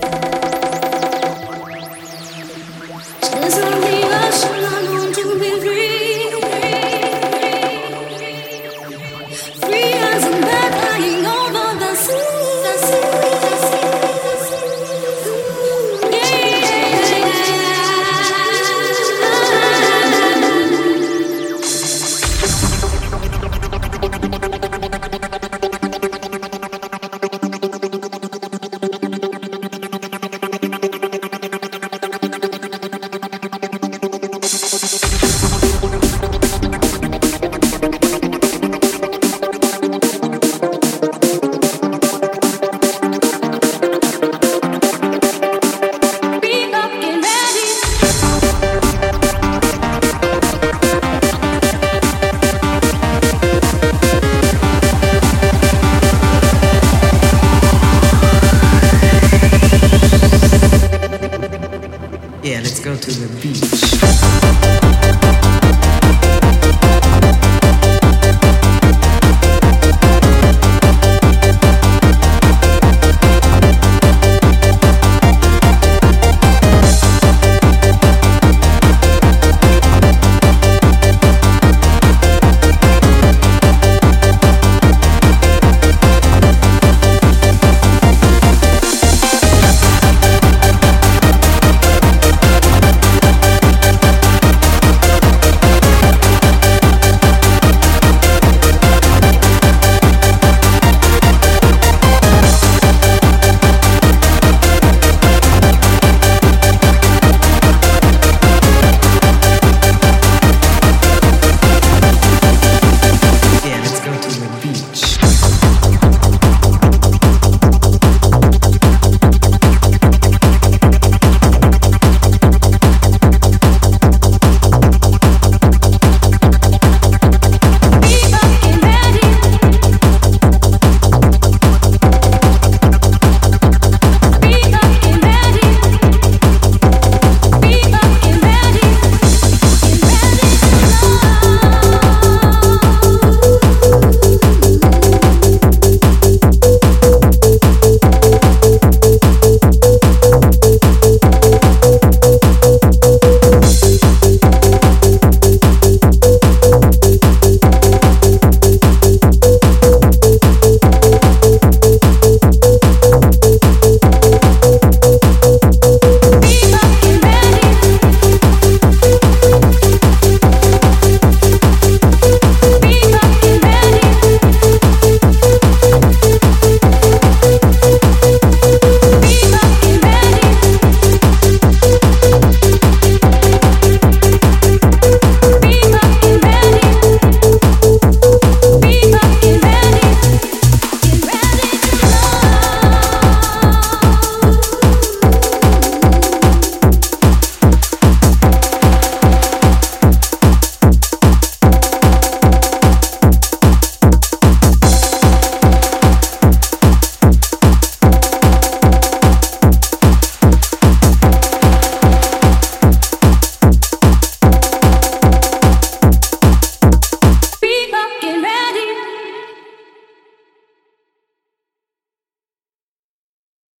Bye. to the beach.